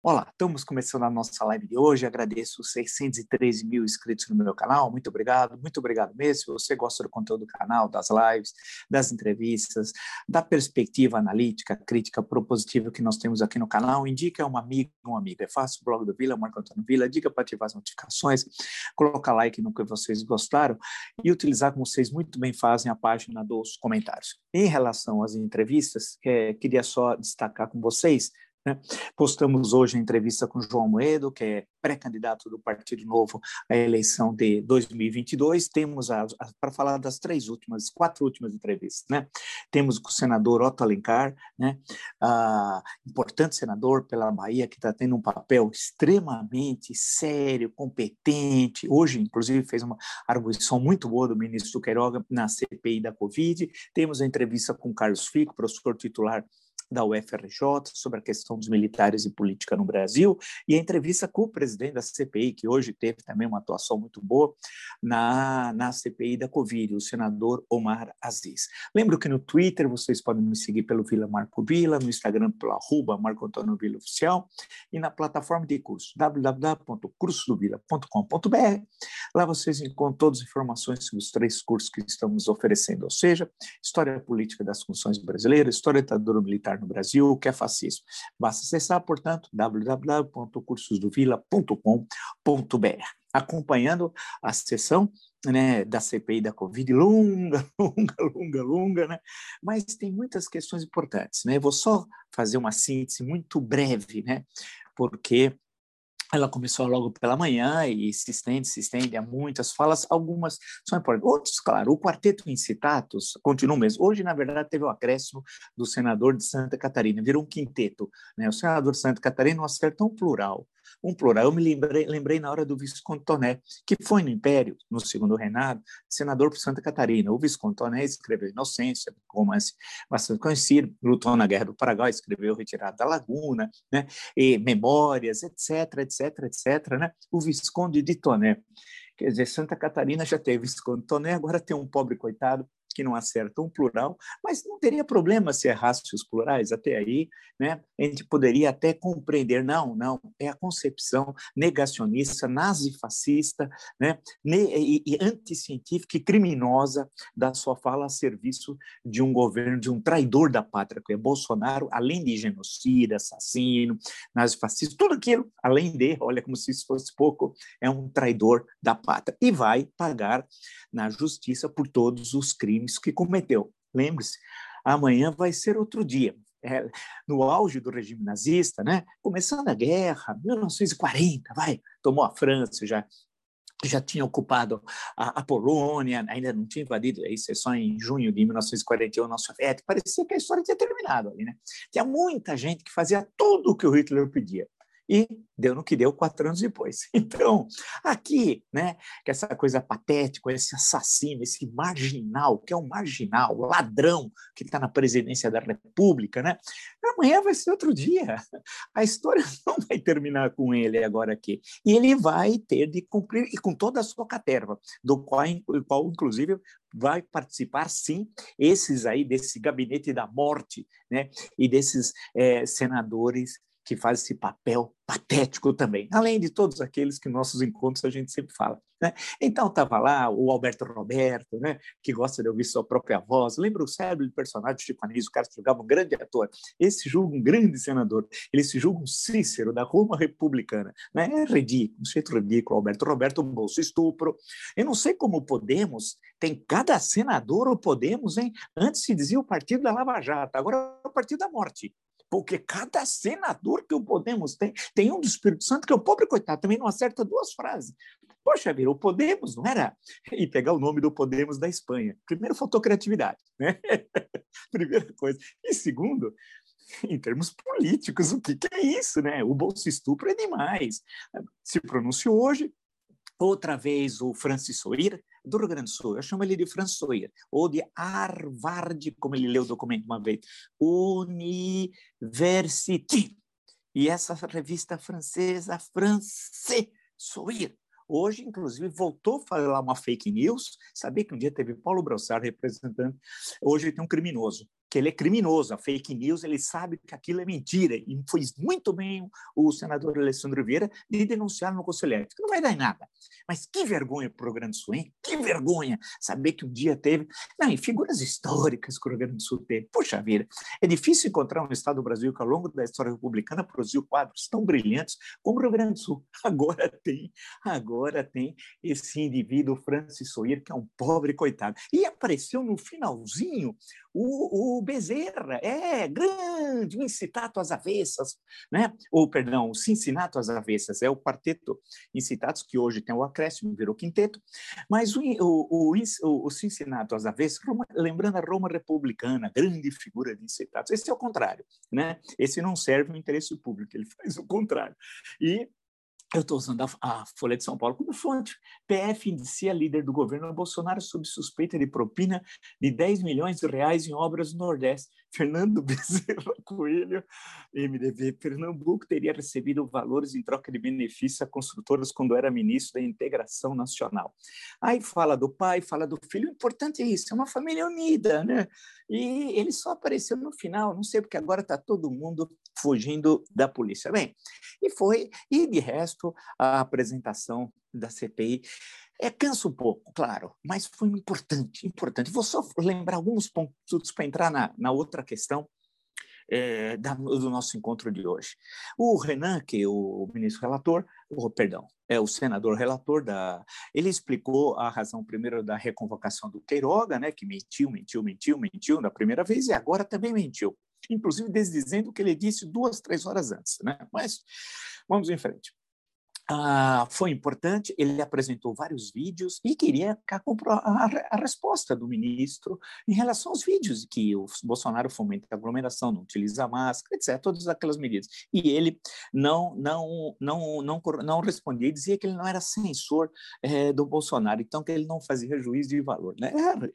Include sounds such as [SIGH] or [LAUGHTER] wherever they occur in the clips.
Olá, estamos começando a nossa live de hoje. Agradeço os 613 mil inscritos no meu canal. Muito obrigado, muito obrigado mesmo. Se você gosta do conteúdo do canal, das lives, das entrevistas, da perspectiva analítica, crítica, propositiva que nós temos aqui no canal, indique a uma amiga, um amigo. É fácil, blog do Vila, Marco Antônio Vila, diga para ativar as notificações, colocar like no que vocês gostaram e utilizar, como vocês muito bem fazem, a página dos comentários. Em relação às entrevistas, é, queria só destacar com vocês? Postamos hoje a entrevista com João Moedo, que é pré-candidato do Partido Novo à eleição de 2022. Temos, para falar das três últimas, quatro últimas entrevistas, né? Temos com o senador Otto Alencar, né? Ah, importante senador pela Bahia, que está tendo um papel extremamente sério, competente. Hoje, inclusive, fez uma arguição muito boa do ministro Queiroga na CPI da Covid. Temos a entrevista com Carlos Fico, professor titular da UFRJ sobre a questão dos militares e política no Brasil, e a entrevista com o presidente da CPI, que hoje teve também uma atuação muito boa na, na CPI da Covid, o senador Omar Aziz. Lembro que no Twitter vocês podem me seguir pelo Vila Marco Vila, no Instagram pelo arroba Marco Antônio Vila Oficial, e na plataforma de curso www.cursodovila.com.br. Lá vocês encontram todas as informações sobre os três cursos que estamos oferecendo, ou seja, História Política das Funções Brasileiras, História Ditadura Militar no Brasil, o que é fascismo. Basta acessar, portanto, www.cursosdovila.com.br. Acompanhando a sessão né, da CPI da Covid, longa, [LAUGHS] longa, longa, longa, né? mas tem muitas questões importantes. Né? Eu vou só fazer uma síntese muito breve, né? porque ela começou logo pela manhã e se estende, se estende a muitas falas, algumas são importantes. Outros, claro, o quarteto incitatus continua mesmo. Hoje, na verdade, teve o acréscimo do senador de Santa Catarina, virou um quinteto. Né? O senador de Santa Catarina, um acerto um plural um plural. Eu me lembrei, lembrei na hora do Visconde Toné, que foi no Império, no segundo reinado, senador por Santa Catarina. O Visconde Toné escreveu Inocência, romance bastante conhecido, lutou na Guerra do Paraguai, escreveu Retirada da Laguna, né? e Memórias, etc, etc, etc. Né? O Visconde de Toné. Quer dizer, Santa Catarina já teve Visconde Toné, agora tem um pobre coitado que não acerta um plural, mas não teria problema se errasse os plurais, até aí né, a gente poderia até compreender, não, não, é a concepção negacionista, nazifascista né, e, e anticientífica e criminosa da sua fala a serviço de um governo, de um traidor da pátria, que é Bolsonaro, além de genocida, assassino, nazifascista, tudo aquilo, além de, olha como se isso fosse pouco, é um traidor da pátria. E vai pagar na justiça por todos os crimes crimes que cometeu. Lembre-se, amanhã vai ser outro dia. É, no auge do regime nazista, né? começando a guerra, 1940, vai, tomou a França, já já tinha ocupado a, a, Polônia, ainda não tinha invadido, isso é só em junho de 1941 a Soviética, parecia que a história tinha terminado ali, né? Tinha muita gente que fazia tudo o que o Hitler pedia e deu no que deu quatro anos depois. [LAUGHS] Então, aqui, né, que essa coisa patética, esse assassino, esse marginal, que é um marginal, ladrão, que está na presidência da República, né, amanhã vai ser outro dia. [LAUGHS] A história [LAUGHS] não vai terminar com ele agora aqui. E ele vai ter de cumprir, e com toda a sua caterva, do qual, qual inclusive, vai participar, sim, esses aí, desse gabinete da morte, né, e desses é, senadores que faz esse papel patético também, além de todos aqueles que nossos encontros a gente sempre fala. Né? Então estava lá o Alberto Roberto, né, que gosta de ouvir sua própria voz. Lembra o cérebro de personagem Chico Anísio, o cara que jogava um grande ator. Esse julga um grande senador. Ele se julga um Cícero da Roma republicana. Né? É ridículo, um jeito ridículo. Alberto Roberto, bolso estupro. Eu não sei como Podemos tem cada senador ou Podemos, hein? Antes se dizia o partido da Lava Jato, agora é o partido da morte porque cada senador que o Podemos tem, tem um do Espírito Santo que é o pobre coitado, também não acerta duas frases. Poxa vida, o Podemos não era. E pegar o nome do Podemos da Espanha. Primeiro, faltou criatividade, né? [LAUGHS] Primeira coisa. E segundo, em termos políticos, o que, que é isso, né? O bolso estupro é demais. Se pronunciou hoje, outra vez o Francis Soir, do Rio Grande do Sul. Eu chamo ele de François, ou de Harvard, como ele leu o documento uma vez. University. E essa revista francesa, France Soir, hoje, inclusive, voltou a falar uma fake news. Sabia que um dia teve Paulo Brossard representando. Hoje tem um criminoso que ele é criminoso, a fake news, ele sabe que aquilo é mentira, e fez muito bem o senador Alessandro Vieira de denunciar no Conselho Ético. Não vai dar em nada. Mas que vergonha para o Rio Grande do Sul, hein? Que vergonha saber que um dia teve... Não, e figuras históricas que o Rio Grande do Sul teve. Puxa vida, é difícil encontrar um estado do Brasil que ao longo da história republicana produziu quadros tão brilhantes como o Rio Grande do Sul. [LAUGHS] Agora tem, agora tem esse indivíduo Francis Soir, que é um pobre coitado. E apareceu no finalzinho o, o Bezerra, é grande, o incitato às avessas, né? ou, perdão, o Cincinato às avessas, é o quarteto incitatos, que hoje tem o acréscimo, virou quinteto, mas o, o, o, o Cincinato às avessas, lembrando a Roma republicana, grande figura de incitatos, esse é o contrário, né? esse não serve o interesse público, ele [LAUGHS] faz o contrário. E eu estou usando a, a, Folha de São Paulo como fonte. PF indicia líder do governo Bolsonaro sob suspeita de propina de 10 milhões de reais em obras no Nordeste. [LAUGHS] Fernando Bezerra Coelho, MDB Pernambuco, teria recebido valores em troca de benefícios a construtoras quando era ministro da Integração Nacional. Aí fala do pai, fala do filho. O importante é isso, é uma família unida, né? E ele só apareceu no final, não sei porque agora está todo mundo fugindo da polícia. Bem, e foi, e de resto, a apresentação da CPI é, cansa um pouco, claro, mas foi importante, importante. Vou só lembrar alguns pontos para entrar na, na outra questão é, da, do nosso encontro de hoje. O Renan, que é o ministro relator, o perdão, é o senador relator da, ele explicou a razão primeiro da reconvocação do Queiroga, né, que mentiu, mentiu, mentiu, mentiu na primeira vez e agora também mentiu inclusive desdizendo o que ele disse duas, três horas antes. Né? Mas vamos em frente. Ah, foi importante, ele apresentou vários vídeos e queria a, resposta do ministro em relação aos vídeos que o Bolsonaro fomenta a aglomeração, não utiliza máscara, etc., todas aquelas medidas. E ele não não não não, não respondia, dizia que ele não era censor é, do Bolsonaro, então que ele não fazia juízo de valor. Né? Era,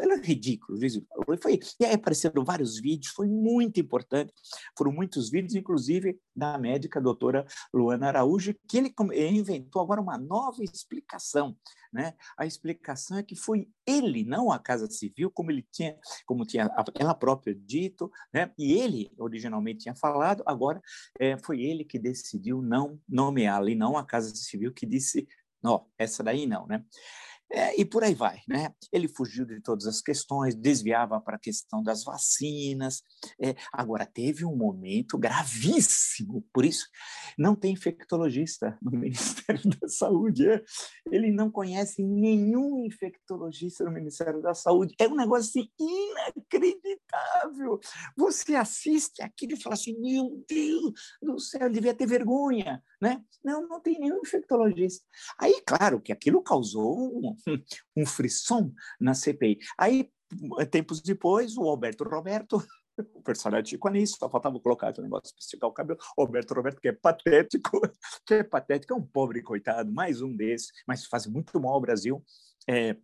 era ridículo, juízo de valor. E, foi, e aí apareceram vários vídeos, foi muito importante, foram muitos vídeos, inclusive da médica doutora Luana Araújo, que ele inventou agora uma nova explicação, né? A explicação é que foi ele, não a Casa Civil, como ele tinha, como tinha ela própria dito, né? E ele originalmente tinha falado, agora é, foi ele que decidiu não nomeá-la e não a Casa Civil que disse, não, essa daí não, né? É, e por aí vai, né? Ele fugiu de todas as questões, desviava para a questão das vacinas. É, agora, teve um momento gravíssimo, por isso não tem infectologista no [LAUGHS] Ministério da Saúde. É. Ele não conhece nenhum infectologista no Ministério da Saúde. É um negócio assim, inacreditável. Você assiste aquilo e fala assim: meu Deus do céu, devia ter vergonha, né? Não, não tem nenhum infectologista. Aí, claro que aquilo causou um, [LAUGHS] um frisson na CPI. Aí, tempos depois, o Alberto Roberto [LAUGHS] o personagem ficou nisso, só faltava colocar o negócio para esticar o cabelo. Roberto Roberto, que é patético, [LAUGHS] que é patético, é um pobre coitado, mais um desses, mas faz muito mal ao Brasil. É,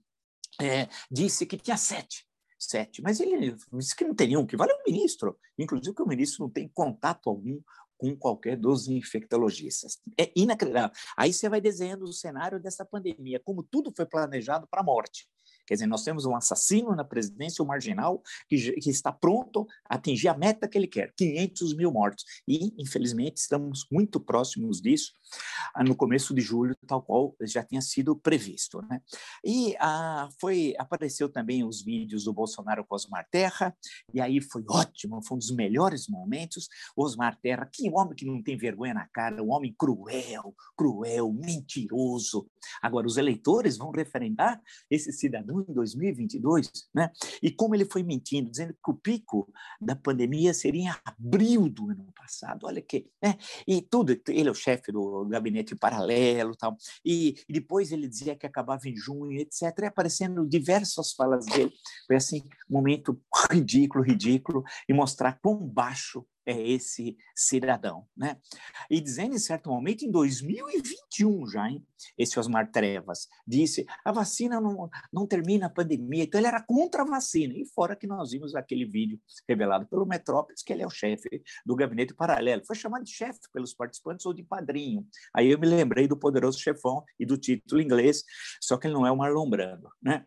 é, disse que tinha sete. Sete, mas ele disse que não tem nenhum, que vale o ministro, inclusive que o ministro não tem contato algum com qualquer dos infectologistas. É inacreditável. Aí você vai desenhando o cenário dessa pandemia, como tudo foi planejado para a morte. Quer dizer, nós temos um assassino na presidência, um marginal, que, que, está pronto a atingir a meta que ele quer, 500 mil mortos. E, infelizmente, estamos muito próximos disso ah, no começo de julho, tal qual já tinha sido previsto. Né? E ah, foi, apareceu também os vídeos do Bolsonaro com Osmar Terra, e aí foi ótimo, foi um dos melhores momentos. Osmar Terra, que homem que não tem vergonha na cara, um homem cruel, cruel, mentiroso. Agora, os eleitores vão referendar esse cidadão em 2022, né? E como ele foi mentindo, dizendo que o pico da pandemia seria em abril do ano passado, olha que, né? E tudo, ele é o chefe do gabinete paralelo, tal. E, e depois ele dizia que acabava em junho, etc. E aparecendo diversas falas dele, foi assim, momento ridículo, ridículo, e mostrar quão baixo é esse cidadão, né? E dizendo em certo momento, em 2021 já, hein, esse Osmar Trevas, disse, a vacina não, não termina a pandemia, então ele era contra a vacina, e fora que nós vimos aquele vídeo revelado pelo Metrópolis, que ele é o chefe do gabinete paralelo, foi chamado de chefe pelos participantes ou de padrinho, aí eu me lembrei do poderoso chefão e do título inglês, só que ele não é o Marlon Brando, né?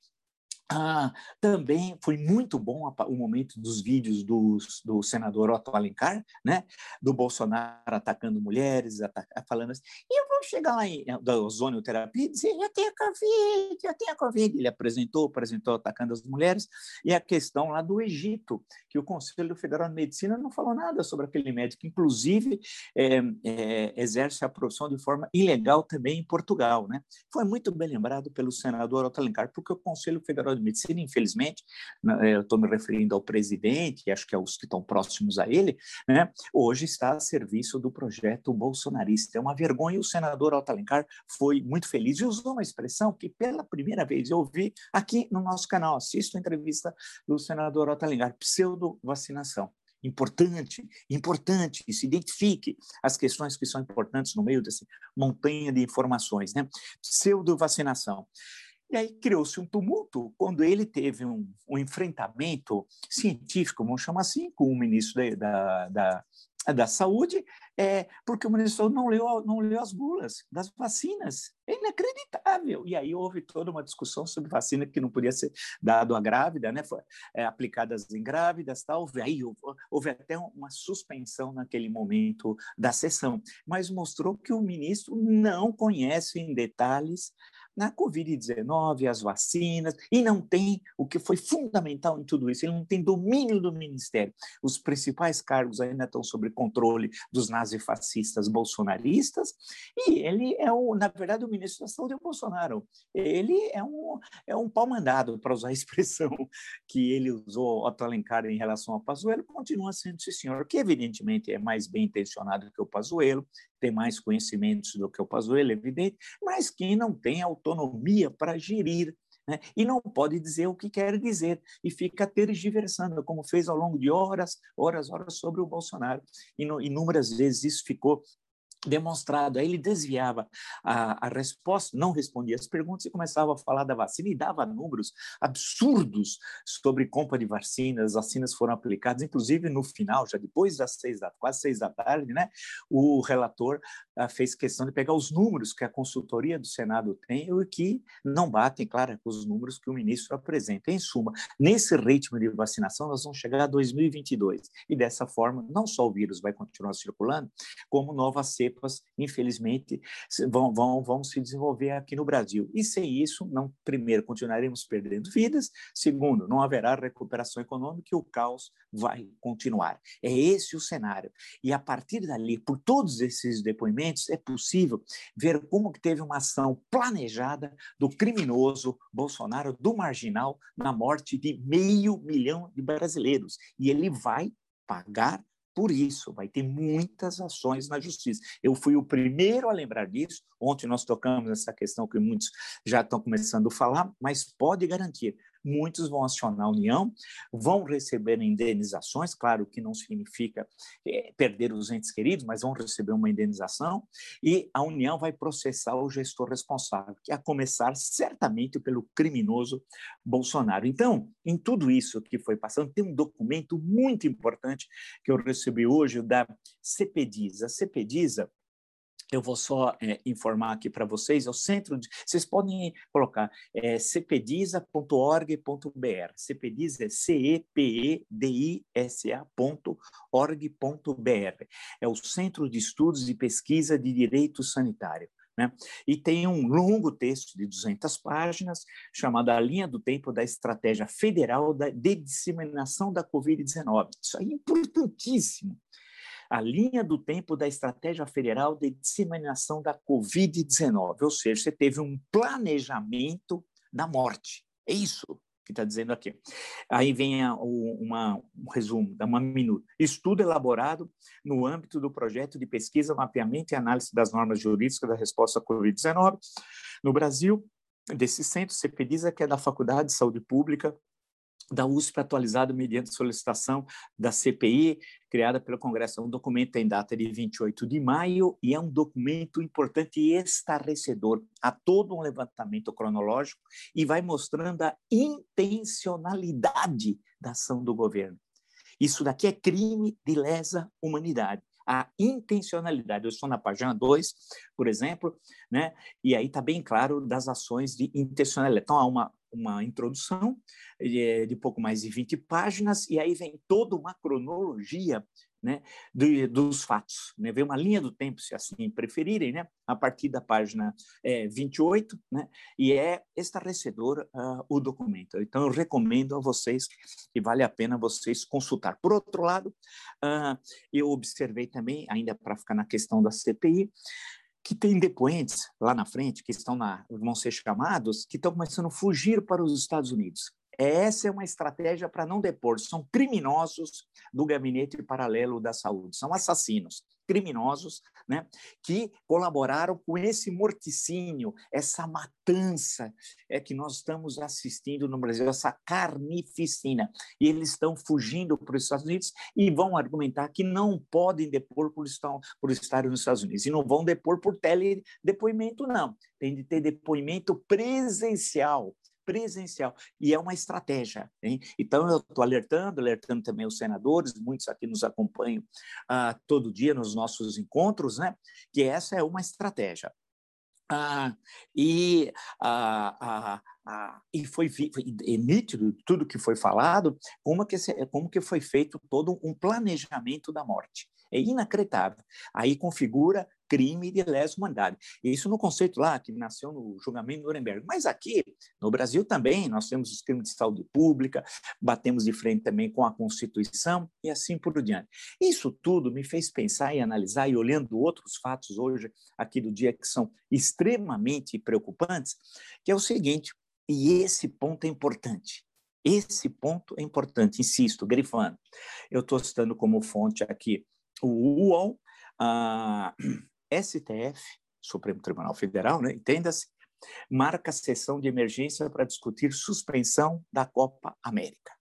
Ah, também foi muito bom o momento dos vídeos do, do senador Otto Alencar, né? do Bolsonaro atacando mulheres, ataca, falando assim, eu vou chegar lá em, da ozonioterapia e dizer, eu tenho Covid, eu tenho Covid. Ele apresentou, apresentou atacando as mulheres, e a questão lá do Egito, que o Conselho Federal de Medicina não falou nada sobre aquele médico, inclusive é, é, exerce a profissão de forma ilegal também em Portugal. Né? Foi muito bem lembrado pelo senador Otto Alencar, porque o Conselho Federal de de Medicina, infelizmente, né, eu estou me referindo ao presidente, e acho que aos que estão próximos a ele, né, hoje está a serviço do projeto bolsonarista. É uma vergonha, o senador Otto Alencar foi muito feliz e usou uma expressão que pela primeira vez eu ouvi aqui no nosso canal, assisto a entrevista do senador Otto Alencar, pseudo-vacinação importante, importante, se identifique as questões que são importantes no meio dessa montanha de informações, né? Pseudo-vacinação. E aí criou-se um tumulto quando ele teve um, um, enfrentamento científico, vamos chamar assim, com o ministro da, da, da, da Saúde, é, porque o ministro não leu, não leu as bulas das vacinas. É inacreditável. E aí houve toda uma discussão sobre vacina que não podia ser dado à grávida, né? Foi, é, aplicadas em grávidas, tal. Aí houve, houve até uma suspensão naquele momento da sessão, mas mostrou que o ministro não conhece em detalhes na Covid-19, as vacinas, e não tem o que foi fundamental em tudo isso, ele não tem domínio do ministério. Os principais cargos ainda estão sob controle dos nazifascistas bolsonaristas, e ele é, o, na verdade, o ministro da Saúde é o Bolsonaro. Ele é um, é um pau mandado, para usar a [LAUGHS] expressão que ele usou, Otto Alencar, em relação ao Pazuello, continua sendo esse senhor, que evidentemente é mais bem intencionado que o Pazuello, tem mais conhecimentos do que o Pazuello, é evidente, mas que não tem autonomia para gerir né? e não pode dizer o que quer dizer, e fica tergiversando, como fez ao longo de horas, horas, horas sobre o Bolsonaro. E inúmeras vezes isso ficou demonstrado. Aí ele desviava a, a, resposta, não respondia as perguntas e começava a falar da vacina e dava números absurdos sobre compra de vacinas. As vacinas foram aplicadas, inclusive no final, já depois das seis da quase seis da tarde, né? O relator ah, fez questão de pegar os números que a consultoria do Senado tem e que não batem, claro, com os números que o ministro apresenta. Em suma, nesse ritmo de vacinação, nós vamos chegar a 2022 e dessa forma, não só o vírus vai continuar circulando, como novas cepas cepas, infelizmente, vão, vão, vão se desenvolver aqui no Brasil. E sem isso, não, primeiro, continuaremos perdendo vidas, segundo, não haverá recuperação econômica e o caos vai continuar. É esse o cenário. E a partir dali, por todos esses depoimentos, é possível ver como que teve uma ação planejada do criminoso Bolsonaro, do marginal, na morte de meio milhão de brasileiros. E ele vai pagar por isso, vai ter muitas ações na justiça. Eu fui o primeiro a lembrar disso. Ontem nós tocamos essa questão que muitos já estão começando a falar, mas pode garantir, muitos vão acionar a União, vão receber indenizações, claro que não significa é, perder os entes queridos, mas vão receber uma indenização, e a União vai processar o gestor responsável, que a começar certamente pelo criminoso Bolsonaro. Então, em tudo isso que foi passando, tem um documento muito importante que eu recebi hoje da CPDISA. A CPDISA eu vou só é, informar aqui para vocês, é o centro de, vocês podem colocar é, cepedisa.org.br, cepedisa é C-E-P-E-D-I-S-A.org.br, é o Centro de Estudos e Pesquisa de Direito Sanitário. Né? E tem um longo texto de 200 páginas chamado A Linha do Tempo da Estratégia Federal de Disseminação da Covid-19. Isso é importantíssimo a linha do tempo da estratégia federal de disseminação da Covid-19, ou seja, você teve um planejamento da morte. É isso que está dizendo aqui. Aí vem a, uma, um resumo, dá uma minuto. Estudo elaborado no âmbito do projeto de pesquisa, mapeamento e análise das normas jurídicas da resposta à Covid-19 no Brasil, desse centro CPDISA, que é da Faculdade de Saúde Pública da USP atualizado mediante solicitação da CPI, criada pelo Congresso. É um documento em data de 28 de maio e é um documento importante e estarrecedor. Há todo um levantamento cronológico e vai mostrando a intencionalidade da ação do governo. Isso daqui é crime de lesa humanidade. a intencionalidade. Eu estou na página 2, por exemplo, né? e aí está bem claro das ações de intencionalidade. Então, há uma, uma introdução de, de pouco mais de 20 páginas, e aí vem toda uma cronologia né, de, dos fatos. Né? Vem uma linha do tempo, se assim preferirem, né, a partir da página é, 28, né, e é estarrecedor uh, o documento. Então, eu recomendo a vocês que vale a pena vocês consultar. Por outro lado, uh, eu observei também, ainda para ficar na questão da CPI, que tem depoentes lá na frente que estão na, vão ser chamados, que estão começando a fugir para os Estados Unidos. Essa é uma estratégia para não depor. São criminosos do gabinete paralelo da saúde, são assassinos, criminosos, né, que colaboraram com esse morticínio, essa matança é que nós estamos assistindo no Brasil, essa carnificina. E eles estão fugindo para os Estados Unidos e vão argumentar que não podem depor por, estar, por estar nos Estados Unidos. E não vão depor por teledepoimento, não. Tem de ter depoimento presencial presencial. E é uma estratégia. Hein? Então, eu estou alertando, alertando também os senadores, muitos aqui nos acompanham ah, todo dia nos nossos encontros, né? que essa é uma estratégia. Ah, e, ah, ah, ah, e foi, foi é nítido tudo que foi falado, como que, como que foi feito todo um planejamento da morte. É inacreditável. Aí configura crime de lesa humanidade. Isso no conceito lá que nasceu no julgamento de Nuremberg. Mas aqui, no Brasil também, nós temos os crimes de saúde pública, batemos de frente também com a Constituição e assim por diante. Isso tudo me fez pensar e analisar, e olhando outros fatos hoje aqui do dia que são extremamente preocupantes, que é o seguinte, e esse ponto é importante. Esse ponto é importante, insisto, grifando. Eu estou citando como fonte aqui o UOL, a STF, Supremo Tribunal Federal, né, entenda-se, marca sessão de emergência para discutir suspensão da Copa América.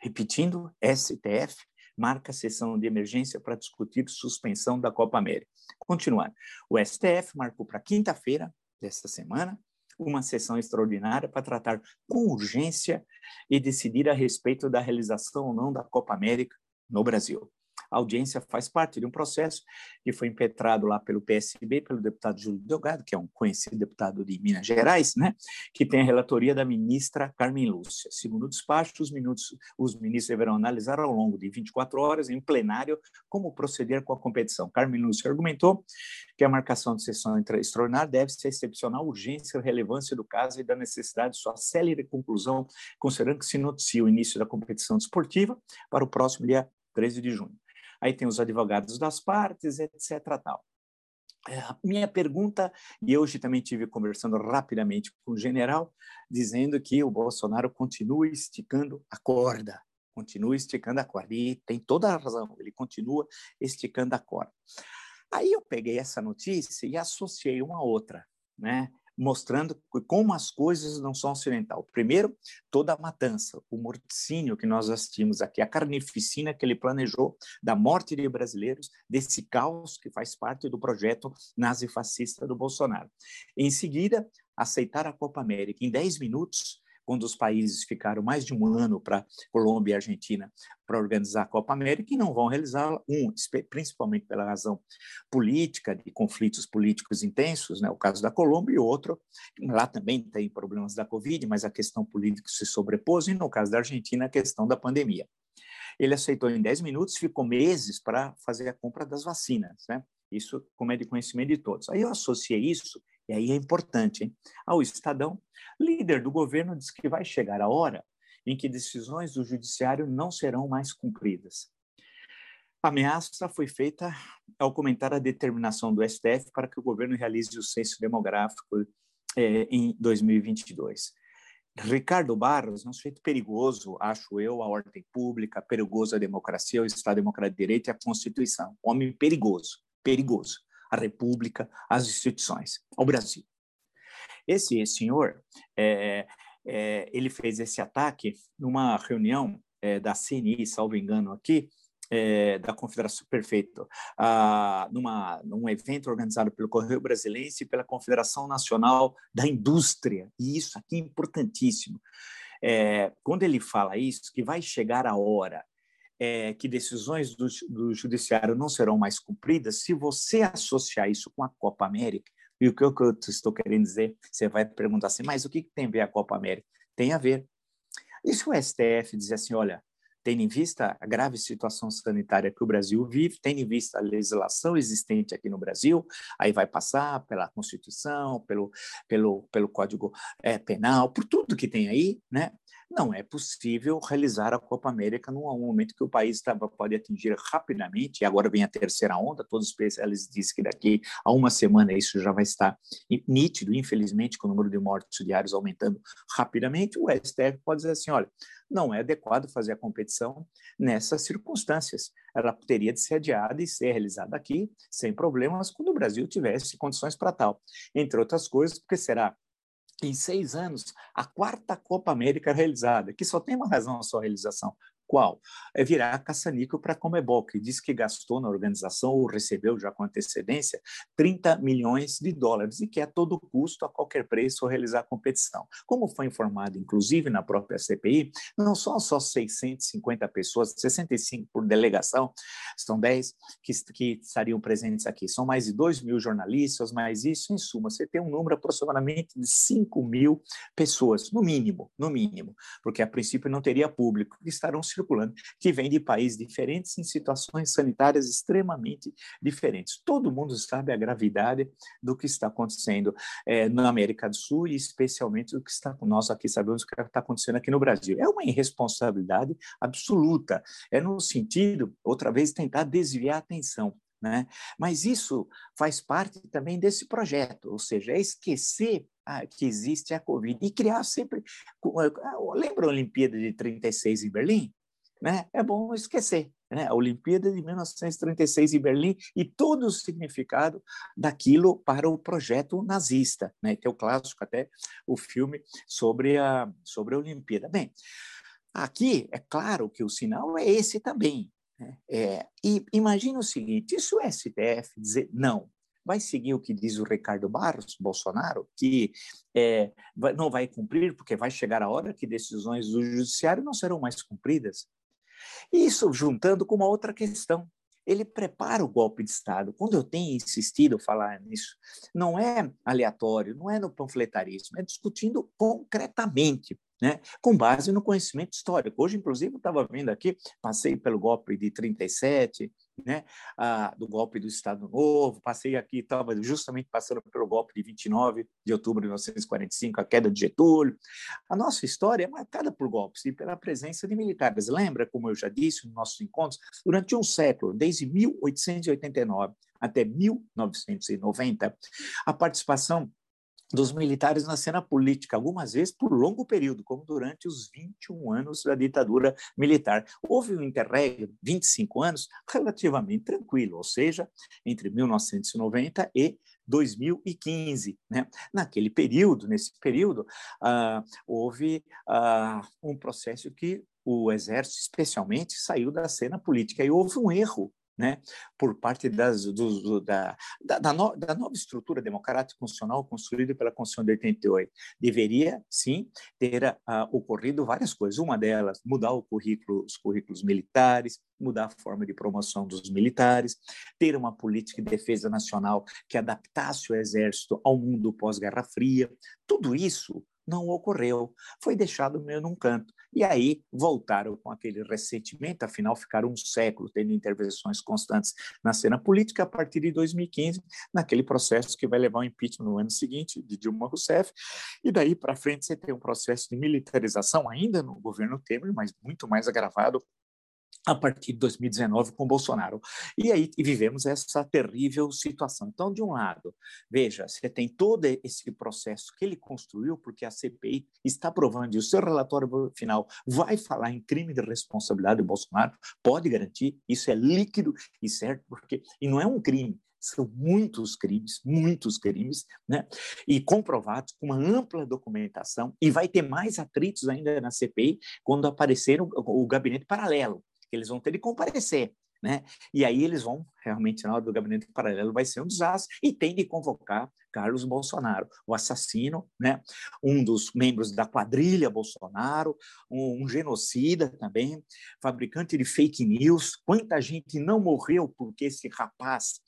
Repetindo, STF marca sessão de emergência para discutir suspensão da Copa América. Continuando, o STF marcou para quinta-feira desta semana uma sessão extraordinária para tratar com urgência e decidir a respeito da realização ou não da Copa América no Brasil. A audiência faz parte de um processo que foi impetrado lá pelo PSB, pelo deputado Júlio Delgado, que é um conhecido deputado de Minas Gerais, né, que tem a relatoria da ministra Carmen Lúcia. Segundo o despacho, os, minutos, os ministros deverão analisar ao longo de 24 horas, em plenário, como proceder com a competição. Carmen Lúcia argumentou que a marcação de sessão extraordinária deve ser excepcional urgência e relevância do caso e da necessidade de sua célere conclusão, considerando que se noticia o início da competição desportiva para o próximo dia 13 de junho aí tem os advogados das partes, etc. Tal. É, a minha pergunta, e hoje também tive conversando rapidamente com o general, dizendo que o Bolsonaro continua esticando a corda, continua esticando a corda, e tem toda a razão, ele continua esticando a corda. Aí eu peguei essa notícia e associei uma outra, né? Mostrando como as coisas não são ocidental. Primeiro, toda a matança, o morticínio que nós assistimos aqui, a carnificina que ele planejou da morte de brasileiros, desse caos que faz parte do projeto nazifascista do Bolsonaro. Em seguida, aceitar a Copa América em 10 minutos, quando os países ficaram mais de um ano para Colômbia e Argentina para organizar a Copa América e não vão realizá-la, um, principalmente pela razão política, de conflitos políticos intensos, né, o caso da Colômbia, e outro, lá também tem problemas da Covid, mas a questão política se sobrepôs, e no caso da Argentina, a questão da pandemia. Ele aceitou em 10 minutos, ficou meses para fazer a compra das vacinas, né? Isso, como é de conhecimento de todos. Aí eu associei isso e aí é importante, hein? Ao Estadão, líder do governo diz que vai chegar a hora em que decisões do judiciário não serão mais cumpridas. A ameaça foi feita ao comentar a determinação do STF para que o governo realize o censo demográfico é, em 2022. Ricardo Barros é um sujeito perigoso, acho eu, a ordem pública, perigoso a democracia, o Estado Democrático de Direito e a Constituição. Homem perigoso, perigoso a República, as instituições, ao Brasil. Esse senhor, é, é, ele fez esse ataque numa reunião é, da CNI, salvo engano aqui, é, da Confederação Perfeito, ah, numa, num evento organizado pelo Correio Brasilense e pela Confederação Nacional da Indústria. E isso aqui é importantíssimo. É, quando ele fala isso, que vai chegar a hora é, que decisões do, do judiciário não serão mais cumpridas, se você associar isso com a Copa América, e o que eu, estou querendo dizer, você vai perguntar assim, mas o que tem a ver a Copa América? Tem a ver. E se o STF dizer assim, olha, tendo em vista a grave situação sanitária que o Brasil vive, tendo em vista a legislação existente aqui no Brasil, aí vai passar pela Constituição, pelo, pelo, pelo Código é, Penal, por tudo que tem aí, né? Não é possível realizar a Copa América num momento que o país tava, pode atingir rapidamente, e agora vem a terceira onda, todos os especialistas dizem que daqui a uma semana isso já vai estar nítido, infelizmente, com o número de mortos diários aumentando rapidamente, o STF pode dizer assim, olha, não é adequado fazer a competição nessas circunstâncias. Ela teria de ser adiada e ser realizada aqui, sem problemas, quando o Brasil tivesse condições para tal. Entre outras coisas, porque será em seis anos, a quarta Copa América realizada, que só tem uma razão a sua realização, qual? É virar caça-níquel para a Comebol, que diz que gastou na organização, ou recebeu já com antecedência, 30 milhões de dólares e que a todo custo, a qualquer preço, realizar a competição. Como foi informado, inclusive, na própria CPI, não são só 650 pessoas, 65 por delegação, são 10 que, que estariam presentes aqui. São mais de 2 mil jornalistas, mas isso, em suma, você tem um número aproximadamente de 5 mil pessoas, no mínimo, no mínimo, porque a princípio não teria público, que estarão se circulando, que vem de países diferentes em situações sanitárias extremamente diferentes. Todo mundo sabe a gravidade do que está acontecendo é, na América do Sul e especialmente do que está nós aqui sabemos o que está acontecendo aqui no Brasil. É uma irresponsabilidade absoluta. É no sentido, outra vez, tentar desviar a atenção. Né? Mas isso faz parte também desse projeto, ou seja, é esquecer que existe a Covid e criar sempre. Lembra a Olimpíada de 36 em Berlim? Né? é bom esquecer. Né? A Olimpíada de 1936 em Berlim e todo o significado daquilo para o projeto nazista. Né? Tem o clássico até, o filme sobre a, sobre a Olimpíada. Bem, aqui é claro que o sinal é esse também. Né? É, e imagine o seguinte, se o STF dizer não, vai seguir o que diz o Ricardo Barros, Bolsonaro, que é, não vai cumprir, porque vai chegar a hora que decisões do judiciário não serão mais cumpridas. Isso juntando com uma outra questão. Ele prepara o golpe de Estado. Quando eu tenho insistido falar nisso, não é aleatório, não é no panfletarismo, é discutindo concretamente né, com base no conhecimento histórico. Hoje, inclusive, eu estava vendo aqui, passei pelo golpe de 37, né, do golpe do Estado Novo, passei aqui, estava justamente passando pelo golpe de 29 de outubro de 1945, a queda de Getúlio. A nossa história é marcada por golpes e pela presença de militares. Lembra, como eu já disse nos nossos encontros, durante um século, desde 1889 até 1990, a participação dos militares na cena política, algumas vezes por longo período, como durante os 21 anos da ditadura militar. Houve um interregno, 25 anos, relativamente tranquilo, ou seja, entre 1990 e 2015. Né? Naquele período, nesse período, ah, houve ah, um processo que o exército, especialmente, saiu da cena política e houve um erro né, por parte das, do, do, da, da, da, no, da, nova estrutura democrática constitucional construída pela Constituição de 88. Deveria, sim, ter uh, ocorrido várias coisas. Uma delas, mudar o currículo, os currículos militares, mudar a forma de promoção dos militares, ter uma política de defesa nacional que adaptasse o exército ao mundo pós-Guerra Fria. Tudo isso não ocorreu, foi deixado meio num canto. E aí voltaram com aquele ressentimento, afinal ficaram um século tendo intervenções constantes na cena política, a partir de 2015, naquele processo que vai levar ao impeachment no ano seguinte de Dilma Rousseff, e daí para frente você tem um processo de militarização ainda no governo Temer, mas muito mais agravado a partir de 2019 com Bolsonaro. E aí e vivemos essa terrível situação. Então, de um lado, veja, você tem todo esse processo que ele construiu, porque a CPI está provando, e o seu relatório final vai falar em crime de responsabilidade do Bolsonaro, pode garantir, isso é líquido e certo, porque e não é um crime, são muitos crimes, muitos crimes, né? E comprovados com uma ampla documentação, e vai ter mais atritos ainda na CPI quando aparecer o, o gabinete paralelo, que eles vão ter de comparecer. Né? E aí eles vão, realmente, na hora do gabinete paralelo vai ser um desastre, e tem de convocar Carlos Bolsonaro, o assassino, né? um dos membros da quadrilha Bolsonaro, um, um genocida também, fabricante de fake news. Quanta gente não morreu porque esse rapaz,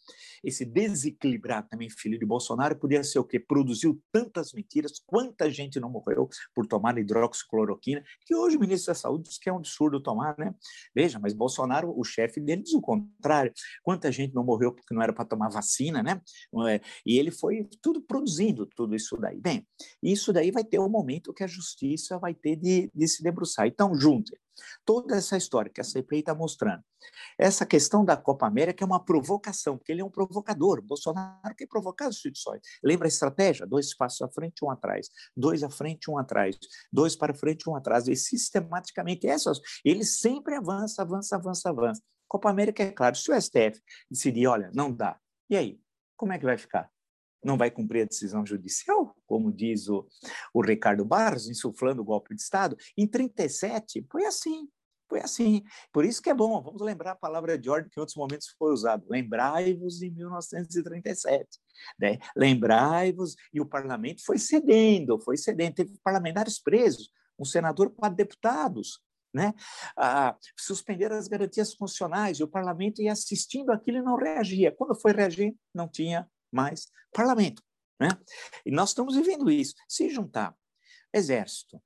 esse desequilibrado também filho de Bolsonaro, podia ser o quê? Produziu tantas mentiras. Quanta gente não morreu por tomar hidroxicloroquina, que hoje o ministro da Saúde diz que é um absurdo tomar, né? Veja, mas Bolsonaro, o chefe dele, diz o contrário. Quanta gente não morreu porque não era para tomar vacina, né? É, e ele foi tudo produzindo tudo isso daí. Bem, isso daí vai ter um momento que a justiça vai ter de, de se debruçar. Então, junte toda essa história que a CPI está mostrando. Essa questão da Copa América é uma provocação, porque ele é um provocador. Bolsonaro quer provocar as instituições. Lembra a estratégia? Dois passos à frente, um atrás. Dois à frente, um atrás. Dois para frente, um atrás. E sistematicamente, essas, ele sempre avança, avança, avança, avança. Copa América, é claro, se o STF decidir, olha, não dá, e aí? Como é que vai ficar? Não vai cumprir a decisão judicial, como diz o, o Ricardo Barros, insuflando o golpe de Estado. Em 37, foi assim, foi assim. Por isso que é bom, vamos lembrar a palavra de ordem que em outros momentos foi usada. Lembrai-vos de 1937. Né? Lembrai-vos, e o parlamento foi cedendo, foi cedendo. Teve parlamentares presos, um senador para deputados, né? Ah, suspender as garantias funcionais, e o parlamento ia assistindo aquilo e não reagia. Quando foi reagir, não tinha mais parlamento. Né? E nós estamos vivendo isso. Se juntar exército,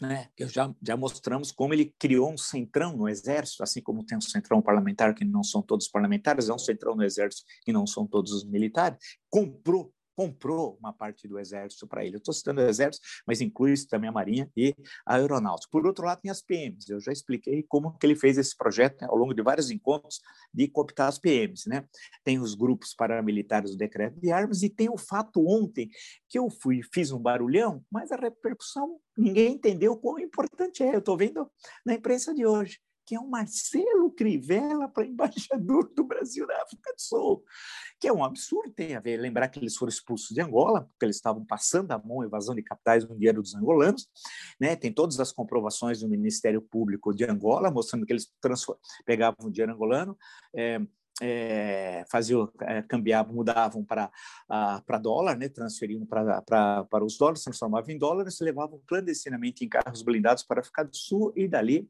né, que já, já mostramos como ele criou um centrão no exército, assim como tem um centrão parlamentar que não são todos parlamentares, é um centrão no exército que não são todos os militares, comprou comprou uma parte do exército para ele. Eu estou citando o exército, mas inclui também a marinha e a aeronáutica. Por outro lado, tem as PMs. Eu já expliquei como que ele fez esse projeto né, ao longo de vários encontros de cooptar as PMs. Né? Tem os grupos paramilitares do decreto de armas e tem o fato ontem que eu fui, fiz um barulhão, mas a repercussão ninguém entendeu quão importante é. Eu estou vendo na imprensa de hoje que é o Marcelo Crivella para embaixador do Brasil na África do Sul, que é um absurdo, tem a ver, lembrar que eles foram expulsos de Angola, porque eles estavam passando a mão evasão de capitais no dinheiro dos angolanos, né? tem todas as comprovações do Ministério Público de Angola, mostrando que eles pegavam dinheiro angolano, é, é, faziam, é, cambiavam, mudavam para para dólar, né, transferiam para para os dólares, transformavam em dólares, levavam clandestinamente em carros blindados para ficar do sul e dali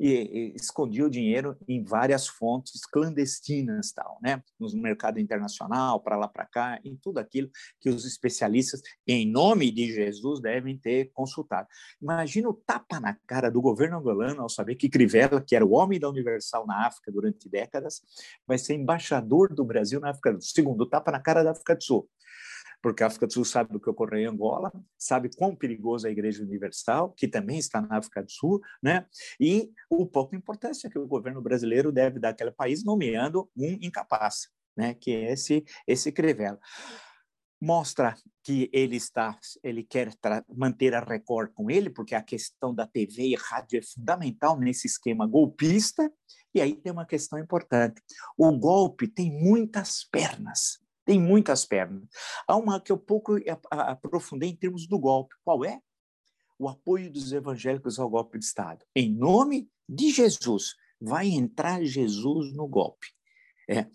e, e escondia o dinheiro em várias fontes clandestinas, tal, né? no mercado internacional, para lá para cá, em tudo aquilo que os especialistas, em nome de Jesus, devem ter consultado. Imagina o tapa na cara do governo angolano ao saber que Crivella, que era o homem da Universal na África durante décadas, vai ser embaixador do Brasil na África do Sul. Segundo, tapa na cara da África do Sul porque a África do Sul sabe do que ocorreu em Angola, sabe quão perigosa é a Igreja Universal, que também está na África do Sul, né? e o pouco importância que o governo brasileiro deve dar àquele país, nomeando um incapaz, né? que é esse, esse Crivella mostra que ele está, ele quer manter a Record com ele, porque a questão da TV e rádio é fundamental nesse esquema golpista. E aí tem uma questão importante: o golpe tem muitas pernas tem muitas pernas. Há uma que eu pouco aprofundei em termos do golpe. Qual é? O apoio dos evangélicos ao golpe de Estado. Em nome de Jesus. Vai entrar Jesus no golpe. É.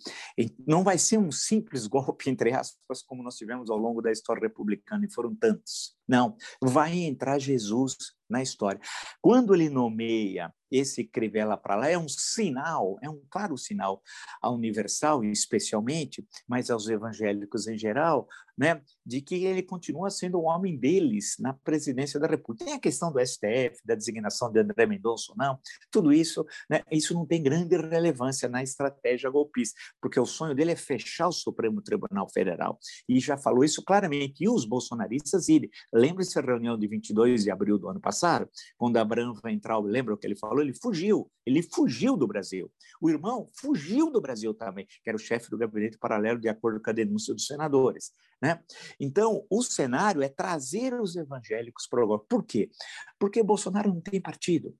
Não vai ser um simples [LAUGHS] golpe, entre aspas, como nós tivemos ao longo da história republicana, e foram tantos. Não, vai entrar Jesus na história. Quando ele nomeia esse Crivella para lá, é um sinal, é um claro sinal à Universal, especialmente, mas aos evangélicos em geral, né, de que ele continua sendo um homem deles na presidência da República. Tem a questão do STF, da designação de André Mendonça ou não, tudo isso, né, isso não tem grande relevância na estratégia golpista, porque o sonho dele é fechar o Supremo Tribunal Federal, e já falou isso claramente, e os bolsonaristas irem. Lembre-se a reunião de 22 de abril do ano passado, quando Abraham entrar, lembra o que ele falou? Ele fugiu, ele fugiu do Brasil. O irmão fugiu do Brasil também, que era o chefe do gabinete paralelo, de acordo com a denúncia dos senadores. Né? Então, o cenário é trazer os evangélicos para o golpe. Por quê? Porque Bolsonaro não tem partido.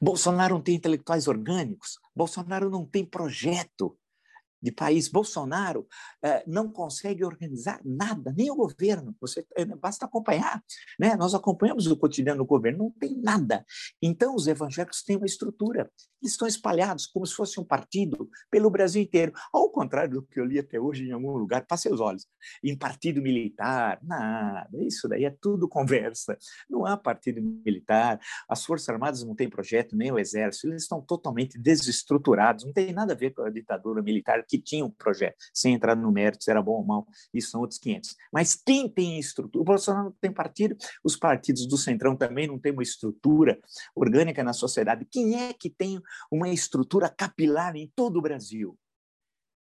Bolsonaro não tem intelectuais orgânicos. Bolsonaro não tem projeto. De país. Bolsonaro eh, não consegue organizar nada, nem o governo. Você eh, basta acompanhar, né? Nós acompanhamos o cotidiano do governo, não tem nada. Então os evangélicos têm uma estrutura. Eles estão espalhados como se fosse um partido pelo Brasil inteiro. Ao contrário do que eu li até hoje em algum lugar, passei os olhos, em partido militar, nada. Isso daí é tudo conversa. Não há partido militar. As Forças Armadas não têm projeto, nem o Exército. Eles estão totalmente desestruturados. Não tem nada a ver com a ditadura militar que tinha um projeto, sem entrar no mérito se era bom ou mal, isso são outros 500. Mas quem tem estrutura? O Bolsonaro não tem partido, os partidos do Centrão também não têm uma estrutura orgânica na sociedade. Quem é que tem uma estrutura capilar em todo o Brasil?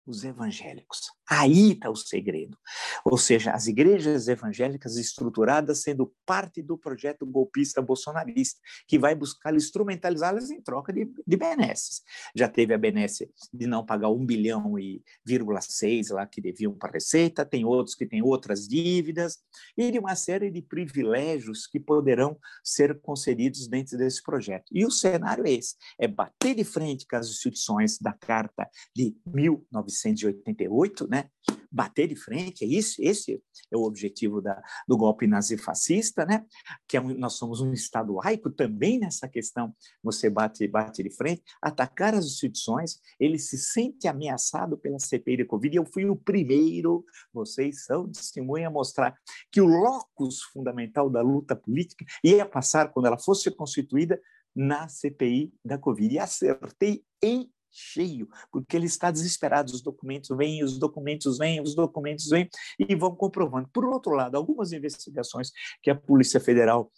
Os evangélicos. Aí está o segredo. Ou seja, as igrejas evangélicas estruturadas sendo parte do projeto golpista bolsonarista, que vai buscar instrumentalizá-las em troca de, de benesses. Já teve a benesse de não pagar um bilhão e vírgula seis lá que deviam para a Receita, tem outros que têm outras dívidas, e de uma série de privilégios que poderão ser concedidos dentro desse projeto. E o cenário é esse, é bater de frente com as instituições da Carta de 19 1988, né? bater de frente, é isso, esse é o objetivo da, do golpe nazifascista, né? que é um, nós somos um Estado laico também nessa questão, você bate, bate de frente, atacar as instituições, ele se sente ameaçado pela CPI da Covid, eu fui o primeiro, vocês são testemunha a mostrar que o locus fundamental da luta política ia passar, quando ela fosse constituída, na CPI da Covid, e acertei em cheio, porque ele está desesperado. Os documentos vêm, os documentos vêm, os documentos vêm e vão comprovando. Por outro lado, algumas investigações que a Polícia Federal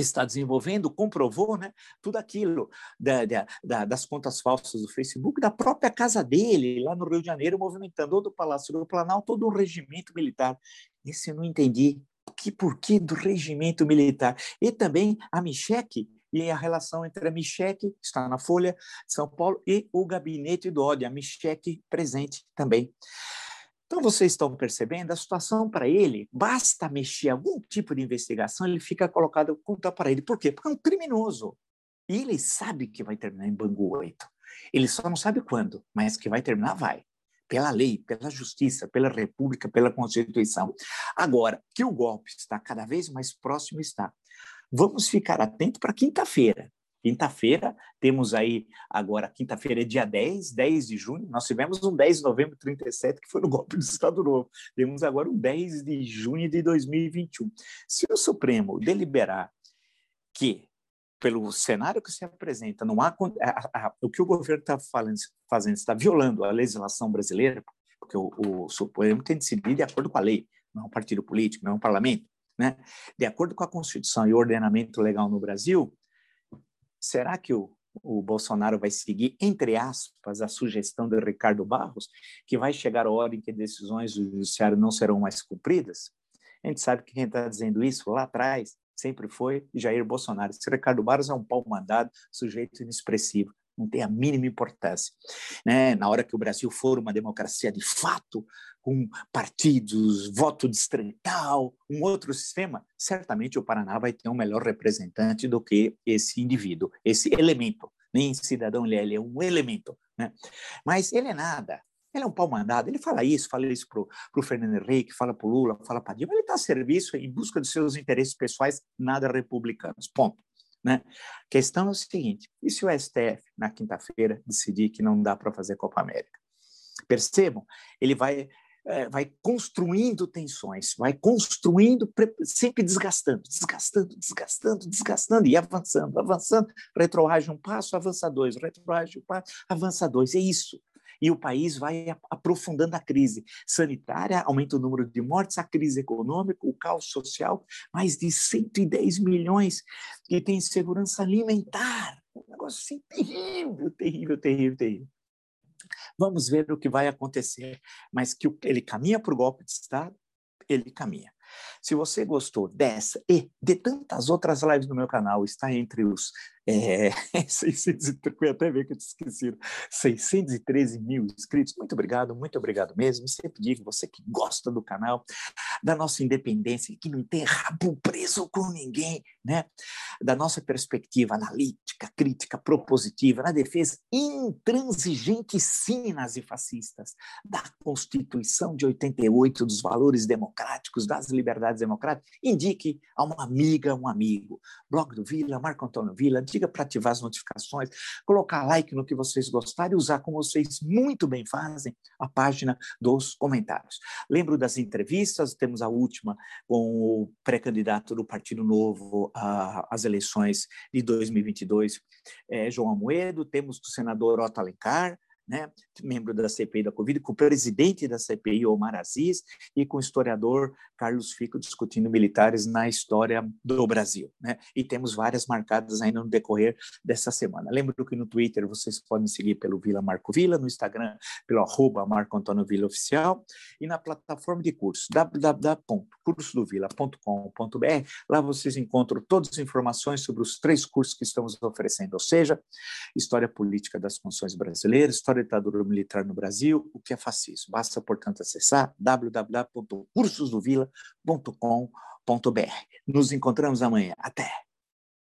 está desenvolvendo comprovou né, tudo aquilo da, da, das contas falsas do Facebook, da própria casa dele, lá no Rio de Janeiro, movimentando todo o Palácio do Planalto, todo o regimento militar. Esse eu não entendi. Que porquê do regimento militar? E também a Micheque, e a relação entre a Micheque, está na Folha de São Paulo, e o gabinete do ódio, a Micheque presente também. Então, vocês estão percebendo, a situação para ele, basta mexer algum tipo de investigação, ele fica colocado contra para ele. Por quê? Porque é um criminoso. E ele sabe que vai terminar em Bangu 8. Ele só não sabe quando, mas que vai terminar, vai. Pela lei, pela justiça, pela república, pela Constituição. Agora, que o golpe está cada vez mais próximo, está. Vamos ficar atento para quinta-feira. Quinta-feira, temos aí agora, quinta-feira é dia 10, 10 de junho, nós tivemos um 10 de novembro de 37, que foi no golpe do Estado Novo. Temos agora um 10 de junho de 2021. Se o Supremo deliberar que, pelo cenário que se apresenta, não há, a, a, o que o governo está fazendo está violando a legislação brasileira, porque o, o Supremo tem decidido de acordo com a lei, não é um partido político, não é um parlamento. Né? De acordo com a Constituição e o ordenamento legal no Brasil, será que o, o Bolsonaro vai seguir, entre aspas, a sugestão de Ricardo Barros, que vai chegar a hora em que decisões do judiciário não serão mais cumpridas? A gente sabe que quem está dizendo isso lá atrás sempre foi Jair Bolsonaro. Esse Ricardo Barros é um pau mandado, sujeito inexpressivo não tem a mínima importância. Né? Na hora que o Brasil for uma democracia de fato, com partidos, voto distrital, um outro sistema, certamente o Paraná vai ter um melhor representante do que esse indivíduo, esse elemento. Nem cidadão ele é, um elemento. Né? Mas ele é nada. Ele é um pau mandado, ele fala isso, fala isso para o Fernando Henrique, fala para o Lula, fala para Dilma, ele está a serviço em busca dos seus interesses pessoais, nada republicanos, ponto. Né? A questão é o seguinte: e se o STF, na quinta-feira, decidir que não dá para fazer Copa América? Percebam, ele vai, é, vai construindo tensões, vai construindo, sempre desgastando, desgastando, desgastando, desgastando e avançando, avançando. Retroage um passo, avança dois, retroage um passo, avança dois. É isso e o país vai aprofundando a crise sanitária, aumenta o número de mortes, a crise econômica, o caos social, mais de 110 milhões que têm segurança alimentar. Um negócio assim terrível, terrível, terrível, terrível. Vamos ver o que vai acontecer, mas que ele caminha para o golpe de Estado, ele caminha. Se você gostou dessa e de tantas outras lives no meu canal, está entre os É, [LAUGHS] 600, foi até ver que eu te esqueci. 613 mil inscritos. Muito obrigado, muito obrigado mesmo. Sempre digo, você que gosta do canal, da nossa independência, que não tem rabo preso com ninguém, né? Da nossa perspectiva analítica, crítica, propositiva, na defesa intransigente, sim, nazifascistas, da Constituição de 88, dos valores democráticos, das liberdades democráticas, indique a uma amiga, um amigo. Blog do Vila, Marco Antônio Vila, diga para ativar as notificações, colocar like no que vocês gostarem e usar, como vocês muito bem fazem, a página dos comentários. Lembro das entrevistas, temos a última com o pré-candidato do Partido Novo às eleições de 2022, é, João Amoedo, temos o senador Otto Alencar, né, membro da CPI da Covid, com o presidente da CPI, Omar Aziz, e com o historiador Carlos Fico discutindo militares na história do Brasil. Né? E temos várias marcadas ainda no decorrer dessa semana. Lembro que no Twitter vocês podem seguir pelo Vila Marco Vila, no Instagram pelo arroba Marco Antônio Vila Oficial, e na plataforma de cursos www.cursodovila.com.br. Lá vocês encontram todas as informações sobre os três cursos que estamos oferecendo, ou seja, História Política das Funções Brasileiras, História da ditadura militar no Brasil, o que é fascismo. Basta, portanto, acessar www.cursosdovila.com.br. Nos encontramos amanhã. Até!